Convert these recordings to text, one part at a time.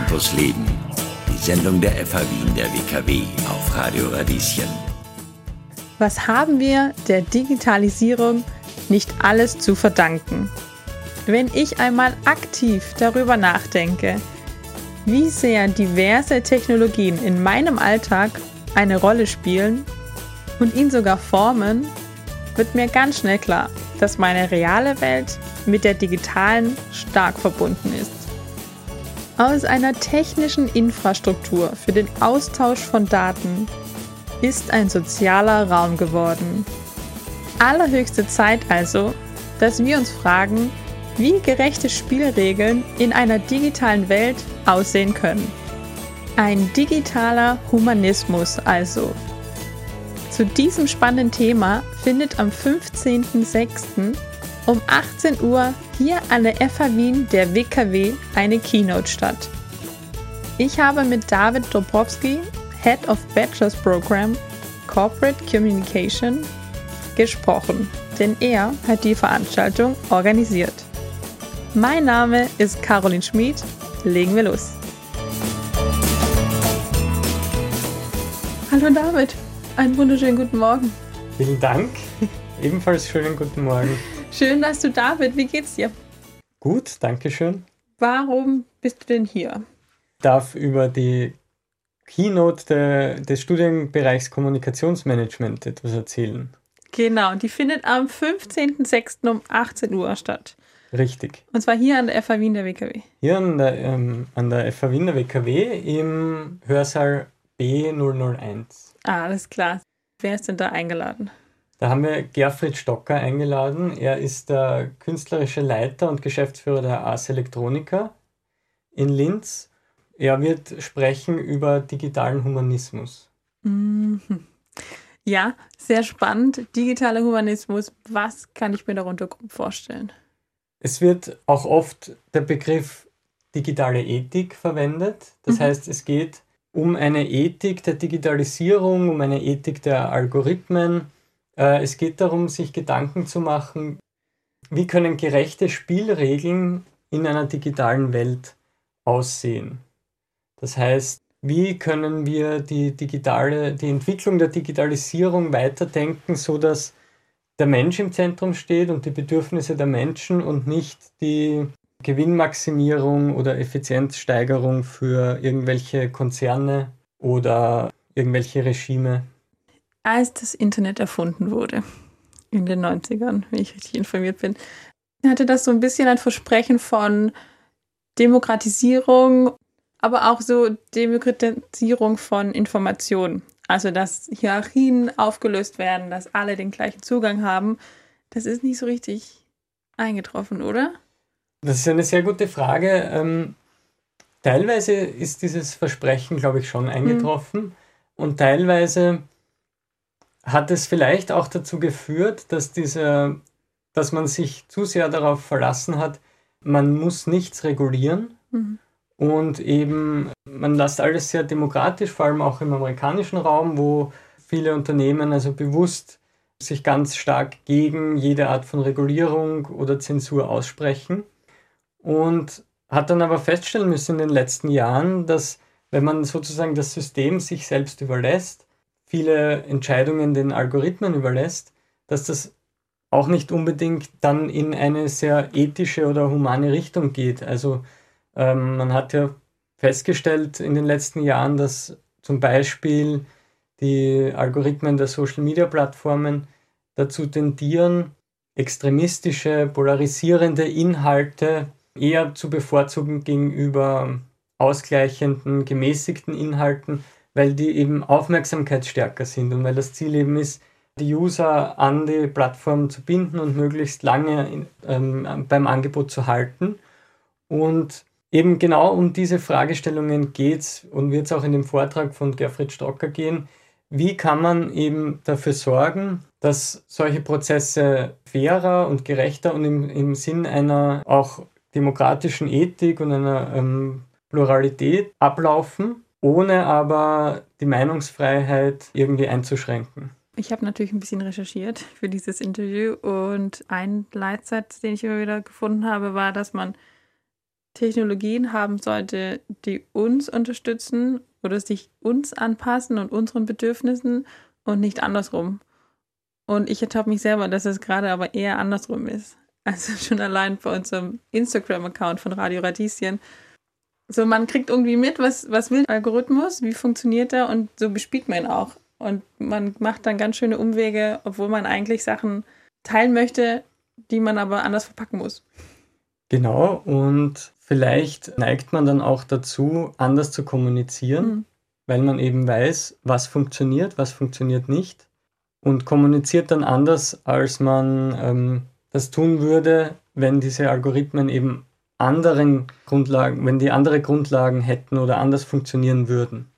Campus Leben. Die Sendung der FH Wien der WKW auf Radio Radieschen. Was haben wir der Digitalisierung nicht alles zu verdanken? Wenn ich einmal aktiv darüber nachdenke, wie sehr diverse Technologien in meinem Alltag eine Rolle spielen und ihn sogar formen, wird mir ganz schnell klar, dass meine reale Welt mit der digitalen stark verbunden ist. Aus einer technischen Infrastruktur für den Austausch von Daten ist ein sozialer Raum geworden. Allerhöchste Zeit also, dass wir uns fragen, wie gerechte Spielregeln in einer digitalen Welt aussehen können. Ein digitaler Humanismus also. Zu diesem spannenden Thema findet am 15.06. um 18 Uhr hier an der FH Wien der WKW eine Keynote statt. Ich habe mit David Dobrowski, Head of Bachelor's Program Corporate Communication, gesprochen, denn er hat die Veranstaltung organisiert. Mein Name ist Caroline Schmid. Legen wir los. Hallo David, einen wunderschönen guten Morgen. Vielen Dank. Ebenfalls schönen guten Morgen. Schön, dass du da bist. Wie geht's dir? Gut, danke schön. Warum bist du denn hier? Ich darf über die Keynote de, des Studienbereichs Kommunikationsmanagement etwas erzählen. Genau, die findet am 15.06. um 18 Uhr statt. Richtig. Und zwar hier an der FH Wien der WKW. Hier an der, ähm, an der FH Wien der WKW im Hörsaal B001. Ah, alles klar. Wer ist denn da eingeladen? Da haben wir Gerfried Stocker eingeladen. Er ist der künstlerische Leiter und Geschäftsführer der Ars Electronica in Linz. Er wird sprechen über digitalen Humanismus. Mhm. Ja, sehr spannend. Digitaler Humanismus, was kann ich mir darunter vorstellen? Es wird auch oft der Begriff digitale Ethik verwendet. Das mhm. heißt, es geht um eine Ethik der Digitalisierung, um eine Ethik der Algorithmen, es geht darum, sich Gedanken zu machen, wie können gerechte Spielregeln in einer digitalen Welt aussehen. Das heißt, wie können wir die digitale, die Entwicklung der Digitalisierung weiterdenken, so dass der Mensch im Zentrum steht und die Bedürfnisse der Menschen und nicht die Gewinnmaximierung oder Effizienzsteigerung für irgendwelche Konzerne oder irgendwelche Regime als das Internet erfunden wurde, in den 90ern, wenn ich richtig informiert bin, hatte das so ein bisschen ein Versprechen von Demokratisierung, aber auch so Demokratisierung von Informationen. Also, dass Hierarchien aufgelöst werden, dass alle den gleichen Zugang haben. Das ist nicht so richtig eingetroffen, oder? Das ist eine sehr gute Frage. Ähm, teilweise ist dieses Versprechen, glaube ich, schon eingetroffen. Hm. Und teilweise hat es vielleicht auch dazu geführt, dass diese, dass man sich zu sehr darauf verlassen hat, man muss nichts regulieren mhm. und eben man lässt alles sehr demokratisch, vor allem auch im amerikanischen Raum, wo viele Unternehmen also bewusst sich ganz stark gegen jede Art von Regulierung oder Zensur aussprechen und hat dann aber feststellen müssen in den letzten Jahren, dass wenn man sozusagen das System sich selbst überlässt, viele Entscheidungen den Algorithmen überlässt, dass das auch nicht unbedingt dann in eine sehr ethische oder humane Richtung geht. Also ähm, man hat ja festgestellt in den letzten Jahren, dass zum Beispiel die Algorithmen der Social-Media-Plattformen dazu tendieren, extremistische, polarisierende Inhalte eher zu bevorzugen gegenüber ausgleichenden, gemäßigten Inhalten, weil die eben aufmerksamkeitsstärker sind und weil das Ziel eben ist, die User an die Plattform zu binden und möglichst lange in, ähm, beim Angebot zu halten. Und eben genau um diese Fragestellungen geht es und wird es auch in dem Vortrag von Gerfried Stocker gehen. Wie kann man eben dafür sorgen, dass solche Prozesse fairer und gerechter und im, im Sinn einer auch demokratischen Ethik und einer ähm, Pluralität ablaufen ohne aber die Meinungsfreiheit irgendwie einzuschränken. Ich habe natürlich ein bisschen recherchiert für dieses Interview und ein Leitsatz, den ich immer wieder gefunden habe, war, dass man Technologien haben sollte, die uns unterstützen oder sich uns anpassen und unseren Bedürfnissen und nicht andersrum. Und ich ertappe mich selber, dass es gerade aber eher andersrum ist. Also schon allein bei unserem Instagram-Account von Radio Radieschen. So, man kriegt irgendwie mit, was, was will der Algorithmus, wie funktioniert er und so bespielt man ihn auch. Und man macht dann ganz schöne Umwege, obwohl man eigentlich Sachen teilen möchte, die man aber anders verpacken muss. Genau, und vielleicht neigt man dann auch dazu, anders zu kommunizieren, mhm. weil man eben weiß, was funktioniert, was funktioniert nicht und kommuniziert dann anders, als man ähm, das tun würde, wenn diese Algorithmen eben anderen Grundlagen, wenn die andere Grundlagen hätten oder anders funktionieren würden.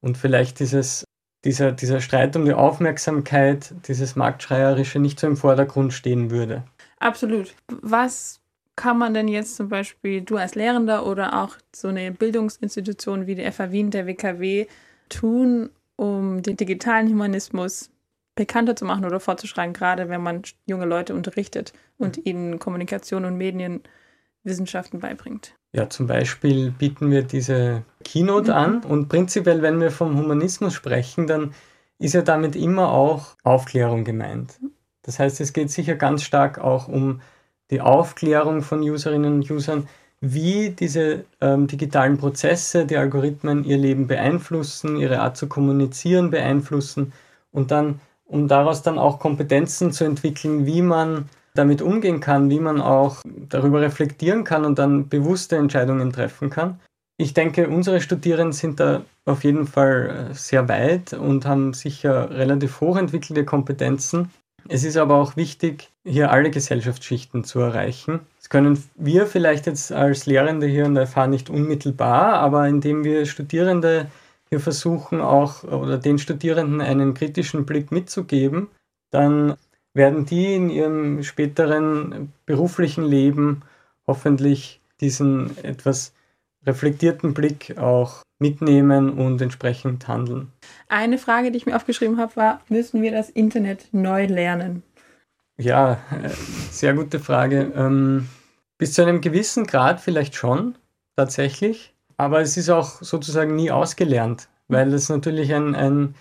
Und vielleicht dieses, dieser, dieser Streit um die Aufmerksamkeit, dieses Marktschreierische nicht so im Vordergrund stehen würde. Absolut. Was kann man denn jetzt zum Beispiel, du als Lehrender oder auch so eine Bildungsinstitution wie die FA Wien, der WKW, tun, um den digitalen Humanismus bekannter zu machen oder vorzuschreiben, gerade wenn man junge Leute unterrichtet und mhm. ihnen Kommunikation und Medienwissenschaften beibringt. Ja, zum Beispiel bieten wir diese Keynote mhm. an und prinzipiell, wenn wir vom Humanismus sprechen, dann ist ja damit immer auch Aufklärung gemeint. Mhm. Das heißt, es geht sicher ganz stark auch um die Aufklärung von Userinnen und Usern, wie diese ähm, digitalen Prozesse, die Algorithmen ihr Leben beeinflussen, ihre Art zu kommunizieren beeinflussen und dann um daraus dann auch Kompetenzen zu entwickeln, wie man damit umgehen kann, wie man auch darüber reflektieren kann und dann bewusste Entscheidungen treffen kann. Ich denke, unsere Studierenden sind da auf jeden Fall äh, sehr weit und haben sicher relativ hochentwickelte Kompetenzen. Es ist aber auch wichtig, hier alle Gesellschaftsschichten zu erreichen. Das können wir vielleicht jetzt als Lehrende hier in der FH nicht unmittelbar, aber indem wir Studierende wir versuchen auch oder den Studierenden einen kritischen Blick mitzugeben, dann werden die in ihrem späteren beruflichen Leben hoffentlich diesen etwas reflektierten Blick auch mitnehmen und entsprechend handeln. Eine Frage, die ich mir aufgeschrieben habe, war, müssen wir das Internet neu lernen? Ja, äh, sehr gute Frage. Ähm, bis zu einem gewissen Grad vielleicht schon, tatsächlich. Aber es ist auch sozusagen nie ausgelernt, weil es natürlich ein, ein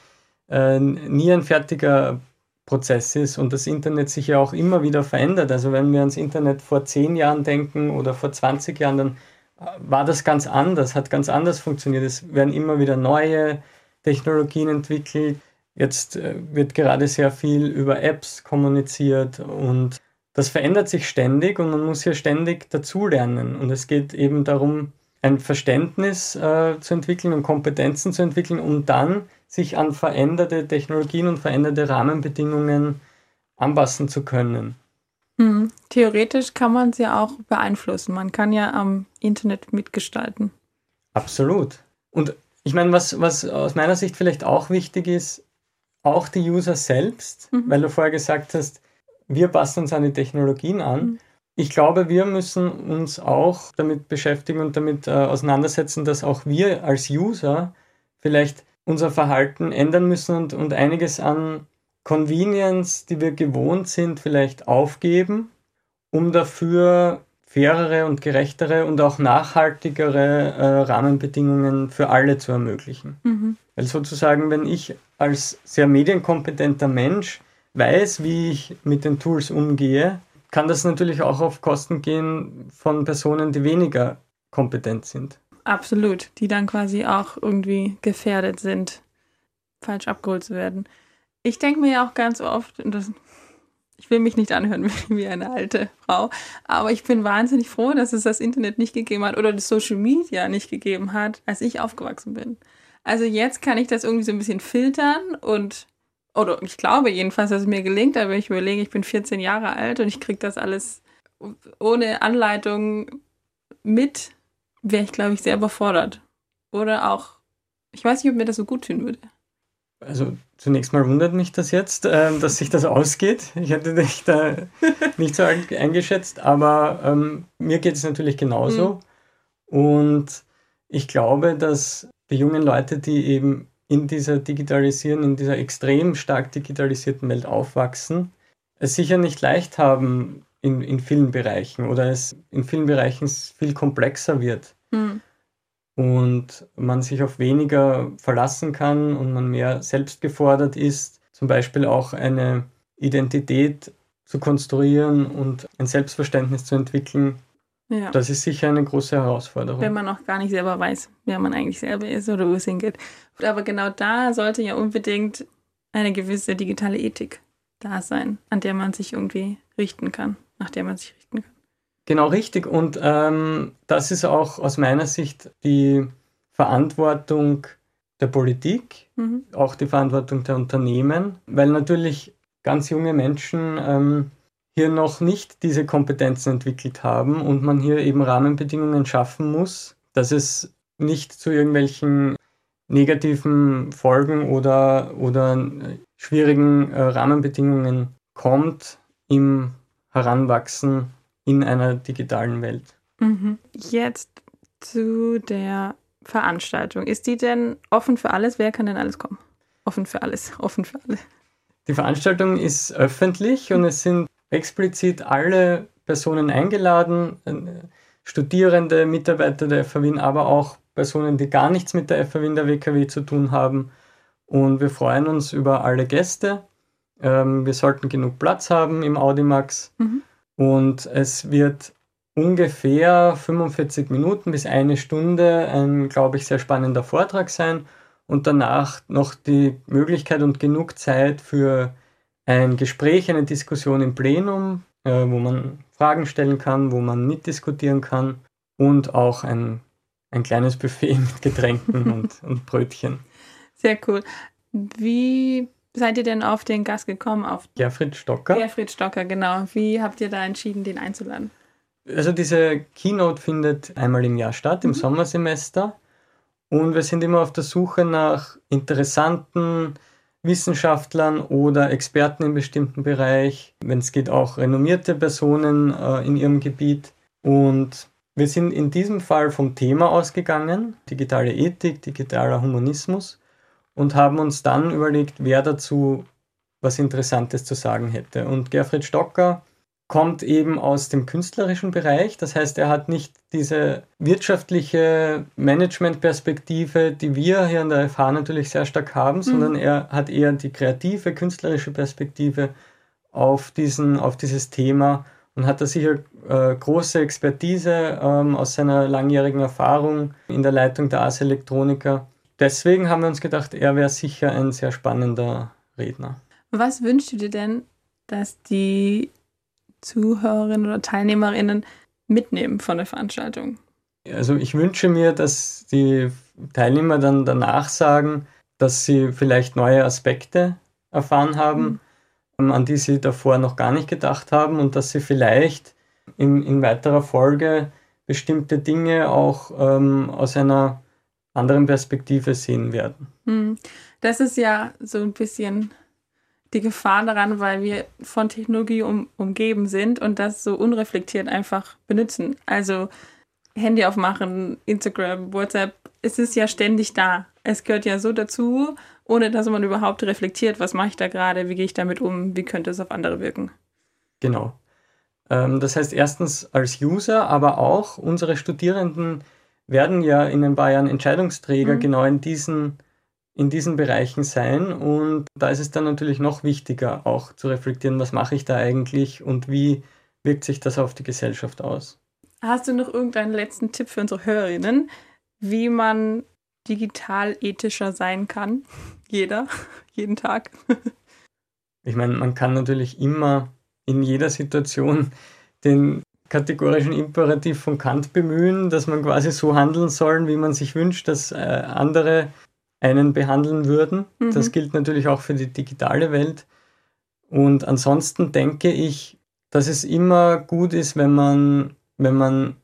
äh, nie ein fertiger Prozess ist und das Internet sich ja auch immer wieder verändert. Also wenn wir ans Internet vor zehn Jahren denken oder vor 20 Jahren, dann äh, war das ganz anders, hat ganz anders funktioniert. Es werden immer wieder neue Technologien entwickelt. Jetzt äh, wird gerade sehr viel über Apps kommuniziert und das verändert sich ständig und man muss hier ständig dazulernen. Und es geht eben darum, ein Verständnis äh, zu entwickeln und Kompetenzen zu entwickeln, um dann sich an veränderte Technologien und veränderte Rahmenbedingungen anpassen zu können. Hm. Theoretisch kann man sie auch beeinflussen. Man kann ja am Internet mitgestalten. Absolut. Und ich meine, was, was aus meiner Sicht vielleicht auch wichtig ist, auch die User selbst, mhm. weil du vorher gesagt hast, wir passen uns an die Technologien an. Mhm. Ich glaube, wir müssen uns auch damit beschäftigen und damit äh, auseinandersetzen, dass auch wir als User vielleicht unser Verhalten ändern müssen und, und einiges an Convenience, die wir gewohnt sind, vielleicht aufgeben, um dafür fairere und gerechtere und auch nachhaltigere äh, Rahmenbedingungen für alle zu ermöglichen. Mhm. Weil sozusagen, wenn ich als sehr medienkompetenter Mensch weiß, wie ich mit den Tools umgehe, kann das natürlich auch auf Kosten gehen von Personen, die weniger kompetent sind. Absolut, die dann quasi auch irgendwie gefährdet sind, falsch abgeholt zu werden. Ich denke mir ja auch ganz oft, das, ich will mich nicht anhören wie eine alte Frau, aber ich bin wahnsinnig froh, dass es das Internet nicht gegeben hat oder das Social Media nicht gegeben hat, als ich aufgewachsen bin. Also jetzt kann ich das irgendwie so ein bisschen filtern und oder ich glaube jedenfalls, dass es mir gelingt, aber ich überlege, ich bin 14 Jahre alt und ich kriege das alles ohne Anleitung mit, wäre ich, glaube ich, sehr überfordert. Oder auch, ich weiß nicht, ob mir das so gut tun würde. Also zunächst mal wundert mich das jetzt, äh, dass sich das ausgeht. Ich hätte dich da nicht so eingeschätzt, aber ähm, mir geht es natürlich genauso. Mhm. Und ich glaube, dass die jungen Leute, die eben in dieser digitalisierten, in dieser extrem stark digitalisierten Welt aufwachsen, es sicher nicht leicht haben, in, in vielen Bereichen oder es in vielen Bereichen viel komplexer wird. Mhm. Und man sich auf weniger verlassen kann und man mehr selbst gefordert ist, zum Beispiel auch eine Identität zu konstruieren und ein Selbstverständnis zu entwickeln, ja. das ist sicher eine große Herausforderung. Wenn man noch gar nicht selber weiß, wer man eigentlich selber ist oder wo es hingeht. Aber genau da sollte ja unbedingt eine gewisse digitale Ethik da sein, an der man sich irgendwie richten kann, nach der man sich richten kann. Genau richtig. Und ähm, das ist auch aus meiner Sicht die Verantwortung der Politik, mhm. auch die Verantwortung der Unternehmen, weil natürlich ganz junge Menschen ähm, hier noch nicht diese Kompetenzen entwickelt haben und man hier eben Rahmenbedingungen schaffen muss, dass es nicht zu irgendwelchen negativen Folgen oder, oder schwierigen äh, Rahmenbedingungen kommt im Heranwachsen in einer digitalen Welt. Mhm. Jetzt zu der Veranstaltung. Ist die denn offen für alles? Wer kann denn alles kommen? Offen für alles, offen für alle. Die Veranstaltung ist öffentlich und es sind explizit alle Personen eingeladen, äh, Studierende, Mitarbeiter der FAW Wien, aber auch Personen, die gar nichts mit der FAW Wien der WKW zu tun haben. Und wir freuen uns über alle Gäste. Ähm, wir sollten genug Platz haben im Audimax. Mhm. Und es wird ungefähr 45 Minuten bis eine Stunde ein, glaube ich, sehr spannender Vortrag sein und danach noch die Möglichkeit und genug Zeit für ein Gespräch, eine Diskussion im Plenum, äh, wo man Fragen stellen kann, wo man mitdiskutieren kann und auch ein, ein kleines Buffet mit Getränken und, und Brötchen. Sehr cool. Wie seid ihr denn auf den Gast gekommen? Auf Gerfried Stocker. Gerfried Stocker, genau. Wie habt ihr da entschieden, den einzuladen? Also diese Keynote findet einmal im Jahr statt, im mhm. Sommersemester. Und wir sind immer auf der Suche nach interessanten Wissenschaftlern oder Experten im bestimmten Bereich, wenn es geht auch renommierte Personen äh, in ihrem Gebiet. Und wir sind in diesem Fall vom Thema ausgegangen, digitale Ethik, digitaler Humanismus, und haben uns dann überlegt, wer dazu was Interessantes zu sagen hätte. Und Gerfried Stocker kommt eben aus dem künstlerischen Bereich. Das heißt, er hat nicht diese wirtschaftliche Managementperspektive, die wir hier an der FH natürlich sehr stark haben, mhm. sondern er hat eher die kreative, künstlerische Perspektive auf, diesen, auf dieses Thema und hat da sicher äh, große Expertise ähm, aus seiner langjährigen Erfahrung in der Leitung der AS Elektronika. Deswegen haben wir uns gedacht, er wäre sicher ein sehr spannender Redner. Was wünschst du dir denn, dass die Zuhörerinnen oder Teilnehmerinnen mitnehmen von der Veranstaltung? Also ich wünsche mir, dass die Teilnehmer dann danach sagen, dass sie vielleicht neue Aspekte erfahren haben, mhm. an die sie davor noch gar nicht gedacht haben und dass sie vielleicht in, in weiterer Folge bestimmte Dinge auch ähm, aus einer anderen Perspektive sehen werden. Mhm. Das ist ja so ein bisschen die Gefahr daran, weil wir von Technologie um, umgeben sind und das so unreflektiert einfach benutzen. Also Handy aufmachen, Instagram, WhatsApp, es ist ja ständig da. Es gehört ja so dazu, ohne dass man überhaupt reflektiert, was mache ich da gerade, wie gehe ich damit um, wie könnte es auf andere wirken. Genau. Ähm, das heißt erstens als User, aber auch unsere Studierenden werden ja in ein paar Jahren Entscheidungsträger mhm. genau in diesen in diesen Bereichen sein. Und da ist es dann natürlich noch wichtiger, auch zu reflektieren, was mache ich da eigentlich und wie wirkt sich das auf die Gesellschaft aus. Hast du noch irgendeinen letzten Tipp für unsere Hörerinnen, wie man digital ethischer sein kann? Jeder, jeden Tag. ich meine, man kann natürlich immer in jeder Situation den kategorischen Imperativ von Kant bemühen, dass man quasi so handeln soll, wie man sich wünscht, dass äh, andere einen behandeln würden. Mhm. Das gilt natürlich auch für die digitale Welt. Und ansonsten denke ich, dass es immer gut ist, wenn man, wenn man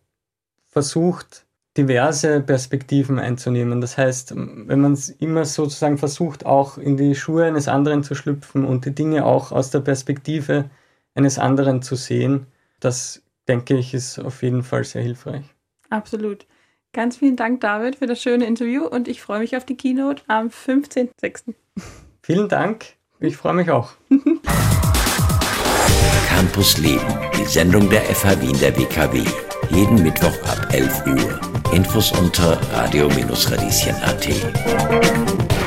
versucht, diverse Perspektiven einzunehmen. Das heißt, wenn man es immer sozusagen versucht, auch in die Schuhe eines anderen zu schlüpfen und die Dinge auch aus der Perspektive eines anderen zu sehen, das denke ich, ist auf jeden Fall sehr hilfreich. Absolut. Ganz vielen Dank, David, für das schöne Interview und ich freue mich auf die Keynote am 15.06. Vielen Dank. Ich freue mich auch. Campus Leben die Sendung der FH Wien der WKW. Jeden Mittwoch ab 11 Uhr. Infos unter radio-radieschen.at.